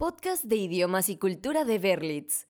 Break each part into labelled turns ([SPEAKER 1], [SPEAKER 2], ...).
[SPEAKER 1] Podcast de idiomas y cultura de Berlitz.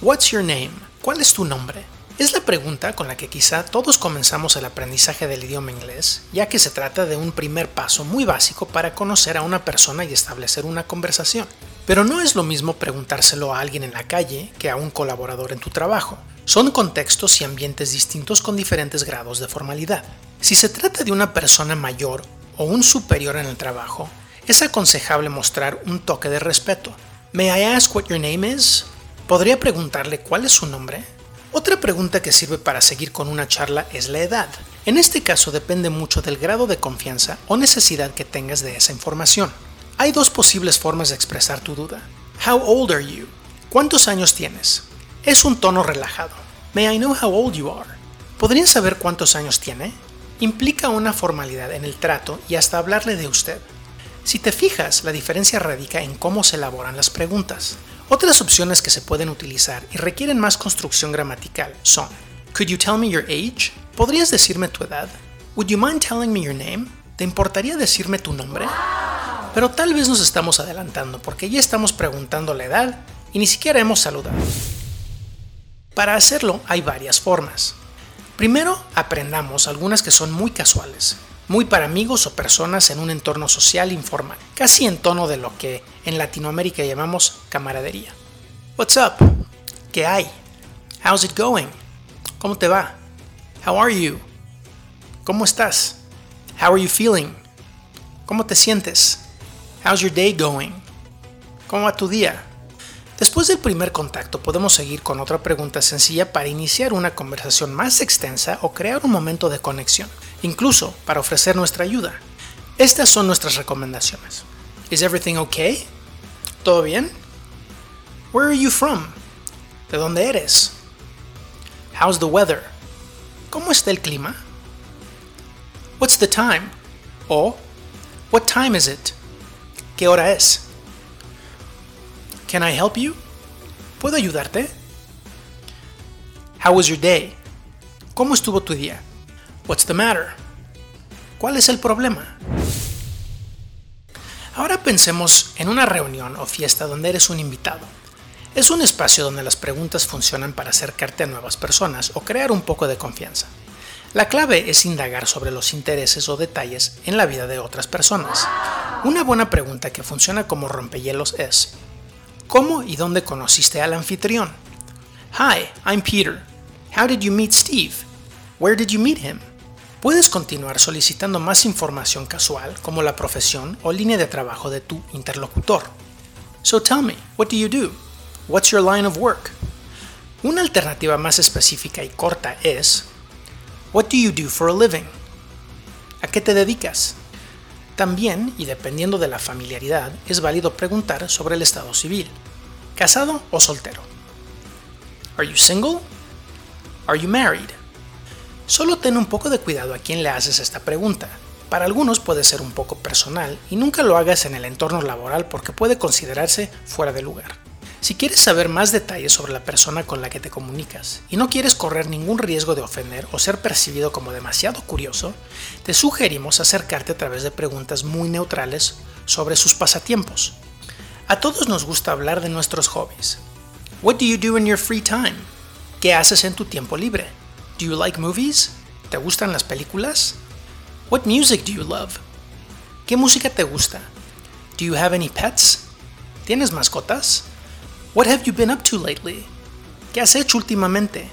[SPEAKER 2] What's your name? ¿Cuál es tu nombre? Es la pregunta con la que quizá todos comenzamos el aprendizaje del idioma inglés, ya que se trata de un primer paso muy básico para conocer a una persona y establecer una conversación. Pero no es lo mismo preguntárselo a alguien en la calle que a un colaborador en tu trabajo. Son contextos y ambientes distintos con diferentes grados de formalidad. Si se trata de una persona mayor o un superior en el trabajo, es aconsejable mostrar un toque de respeto. May I ask what your name is? ¿Podría preguntarle cuál es su nombre? Otra pregunta que sirve para seguir con una charla es la edad. En este caso depende mucho del grado de confianza o necesidad que tengas de esa información. Hay dos posibles formas de expresar tu duda. How old are you? ¿Cuántos años tienes? Es un tono relajado. May I know how old you are? ¿Podría saber cuántos años tiene? Implica una formalidad en el trato y hasta hablarle de usted. Si te fijas, la diferencia radica en cómo se elaboran las preguntas. Otras opciones que se pueden utilizar y requieren más construcción gramatical son Could you tell me your age? ¿Podrías decirme tu edad? Would you mind telling me your name? ¿Te importaría decirme tu nombre? Pero tal vez nos estamos adelantando porque ya estamos preguntando la edad y ni siquiera hemos saludado. Para hacerlo hay varias formas. Primero, aprendamos algunas que son muy casuales, muy para amigos o personas en un entorno social informal, casi en tono de lo que en Latinoamérica llamamos camaradería. What's up? ¿Qué hay? How's it going? ¿Cómo te va? How are you? ¿Cómo estás? How are you feeling? ¿Cómo te sientes? How's your day going? ¿Cómo va tu día? Después del primer contacto podemos seguir con otra pregunta sencilla para iniciar una conversación más extensa o crear un momento de conexión, incluso para ofrecer nuestra ayuda. Estas son nuestras recomendaciones. Is everything okay? ¿Todo bien? Where are you from? ¿De dónde eres? How's the weather? ¿Cómo está el clima? What's the time? O What time is it? ¿Qué hora es? Can I help you? ¿Puedo ayudarte? How was your day? ¿Cómo estuvo tu día? What's the matter? ¿Cuál es el problema? Ahora pensemos en una reunión o fiesta donde eres un invitado. Es un espacio donde las preguntas funcionan para acercarte a nuevas personas o crear un poco de confianza. La clave es indagar sobre los intereses o detalles en la vida de otras personas. Una buena pregunta que funciona como rompehielos es, ¿Cómo y dónde conociste al anfitrión? Hi, I'm Peter. How did you meet Steve? Where did you meet him? Puedes continuar solicitando más información casual como la profesión o línea de trabajo de tu interlocutor. So tell me, what do you do? What's your line of work? Una alternativa más específica y corta es What do you do for a living? ¿A qué te dedicas? También, y dependiendo de la familiaridad, es válido preguntar sobre el estado civil. ¿Casado o soltero? Are you single? Are you married? Solo ten un poco de cuidado a quién le haces esta pregunta. Para algunos puede ser un poco personal y nunca lo hagas en el entorno laboral porque puede considerarse fuera de lugar. Si quieres saber más detalles sobre la persona con la que te comunicas y no quieres correr ningún riesgo de ofender o ser percibido como demasiado curioso, te sugerimos acercarte a través de preguntas muy neutrales sobre sus pasatiempos. A todos nos gusta hablar de nuestros hobbies. What do you do in your free time? ¿Qué haces en tu tiempo libre? Do you like movies? ¿Te gustan las películas? What music do you love? ¿Qué música te gusta? Do you have any pets? ¿Tienes mascotas? What have you been up to lately? ¿Qué has hecho últimamente?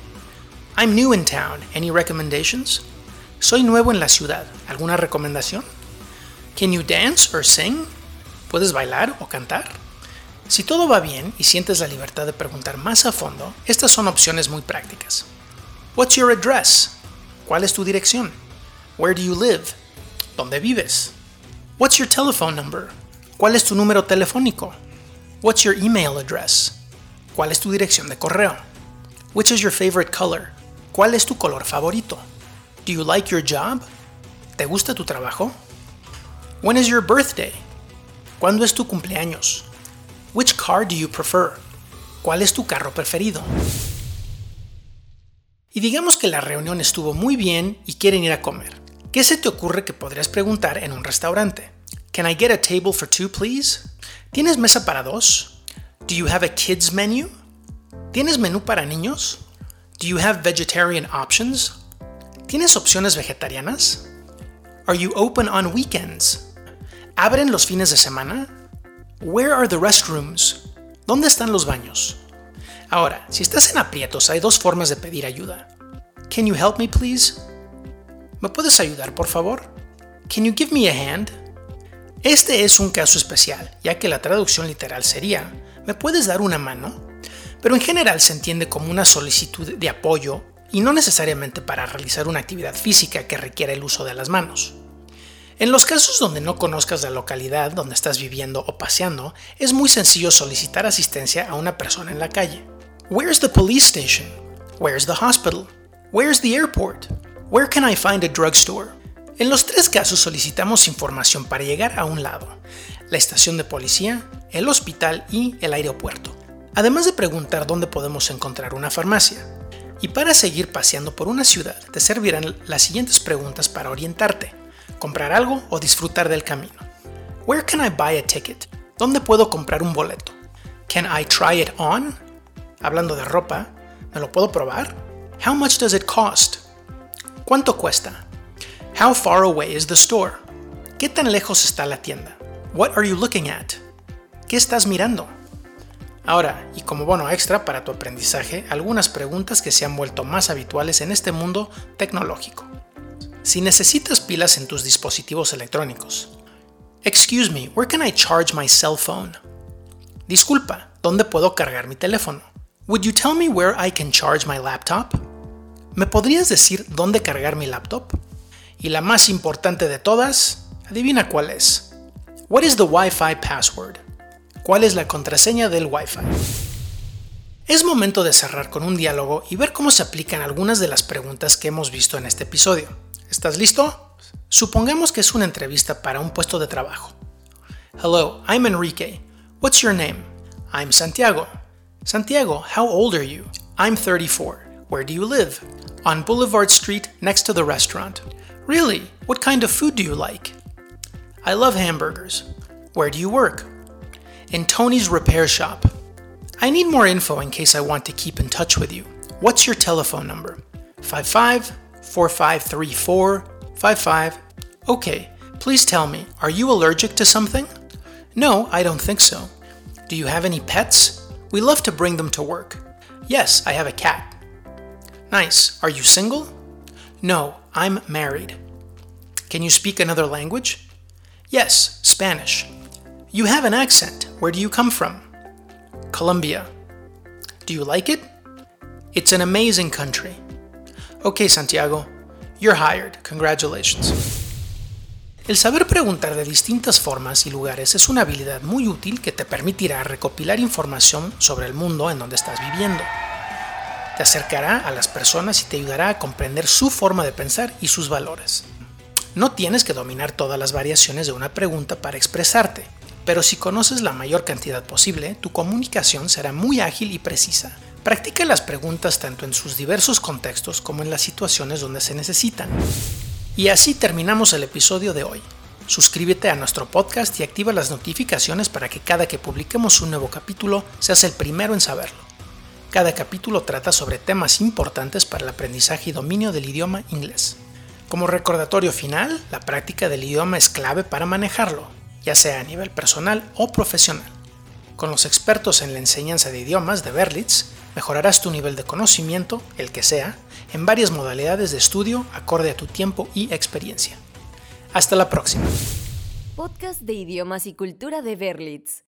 [SPEAKER 2] I'm new in town. Any recommendations? Soy nuevo en la ciudad. ¿Alguna recomendación? Can you dance or sing? ¿Puedes bailar o cantar? Si todo va bien y sientes la libertad de preguntar más a fondo, estas son opciones muy prácticas. What's your address? ¿Cuál es tu dirección? Where do you live? ¿Dónde vives? What's your telephone number? ¿Cuál es tu número telefónico? What's your email address? ¿Cuál es tu dirección de correo? Which is your favorite color? ¿Cuál es tu color favorito? Do you like your job? ¿Te gusta tu trabajo? When is your birthday? ¿Cuándo es tu cumpleaños? Which car do you prefer? ¿Cuál es tu carro preferido? Y digamos que la reunión estuvo muy bien y quieren ir a comer. ¿Qué se te ocurre que podrías preguntar en un restaurante? Can I get a table for two, please? ¿Tienes mesa para dos? Do you have a kids menu? ¿Tienes menú para niños? Do you have vegetarian options? ¿Tienes opciones vegetarianas? Are you open on weekends? ¿Abren los fines de semana? Where are the restrooms? ¿Dónde están los baños? Ahora, si estás en aprietos, hay dos formas de pedir ayuda. Can you help me, please? ¿Me puedes ayudar, por favor? Can you give me a hand? Este es un caso especial, ya que la traducción literal sería, ¿me puedes dar una mano? Pero en general se entiende como una solicitud de apoyo y no necesariamente para realizar una actividad física que requiera el uso de las manos. En los casos donde no conozcas la localidad donde estás viviendo o paseando, es muy sencillo solicitar asistencia a una persona en la calle. Where's the police station? Where's the hospital? Where's the airport? Where can I find a drugstore? En los tres casos solicitamos información para llegar a un lado, la estación de policía, el hospital y el aeropuerto, además de preguntar dónde podemos encontrar una farmacia. Y para seguir paseando por una ciudad, te servirán las siguientes preguntas para orientarte, comprar algo o disfrutar del camino. Where can I buy a ticket? ¿Dónde puedo comprar un boleto? Can I try it on? Hablando de ropa, ¿me lo puedo probar? How much does it cost? ¿Cuánto cuesta? How far away is the store? ¿Qué tan lejos está la tienda? What are you looking at? ¿Qué estás mirando? Ahora, y como bono extra para tu aprendizaje, algunas preguntas que se han vuelto más habituales en este mundo tecnológico. Si necesitas pilas en tus dispositivos electrónicos. Excuse me, where can I charge my cell phone? Disculpa, ¿dónde puedo cargar mi teléfono? Would you tell me where I can charge my laptop? ¿Me podrías decir dónde cargar mi laptop? Y la más importante de todas, adivina cuál es. What is the Wi-Fi password? ¿Cuál es la contraseña del Wi-Fi? Es momento de cerrar con un diálogo y ver cómo se aplican algunas de las preguntas que hemos visto en este episodio. ¿Estás listo? Supongamos que es una entrevista para un puesto de trabajo. Hello, I'm Enrique. What's your name? I'm Santiago. Santiago, how old are you? I'm 34. Where do you live? On Boulevard Street next to the restaurant. Really? What kind of food do you like? I love hamburgers. Where do you work? In Tony's repair shop. I need more info in case I want to keep in touch with you. What's your telephone number? 55 4534 55. Okay, please tell me, are you allergic to something? No, I don't think so. Do you have any pets? We love to bring them to work. Yes, I have a cat. Nice. Are you single? No, I'm married. Can you speak another language? Yes, Spanish. You have an accent. Where do you come from? Colombia. Do you like it? It's an amazing country. Okay, Santiago, you're hired. Congratulations. El saber preguntar de distintas formas y lugares es una habilidad muy útil que te permitirá recopilar información sobre el mundo en donde estás viviendo te acercará a las personas y te ayudará a comprender su forma de pensar y sus valores. No tienes que dominar todas las variaciones de una pregunta para expresarte, pero si conoces la mayor cantidad posible, tu comunicación será muy ágil y precisa. Practica las preguntas tanto en sus diversos contextos como en las situaciones donde se necesitan. Y así terminamos el episodio de hoy. Suscríbete a nuestro podcast y activa las notificaciones para que cada que publiquemos un nuevo capítulo seas el primero en saberlo. Cada capítulo trata sobre temas importantes para el aprendizaje y dominio del idioma inglés. Como recordatorio final, la práctica del idioma es clave para manejarlo, ya sea a nivel personal o profesional. Con los expertos en la enseñanza de idiomas de Berlitz, mejorarás tu nivel de conocimiento, el que sea, en varias modalidades de estudio acorde a tu tiempo y experiencia. Hasta la próxima.
[SPEAKER 1] Podcast de idiomas y cultura de Berlitz.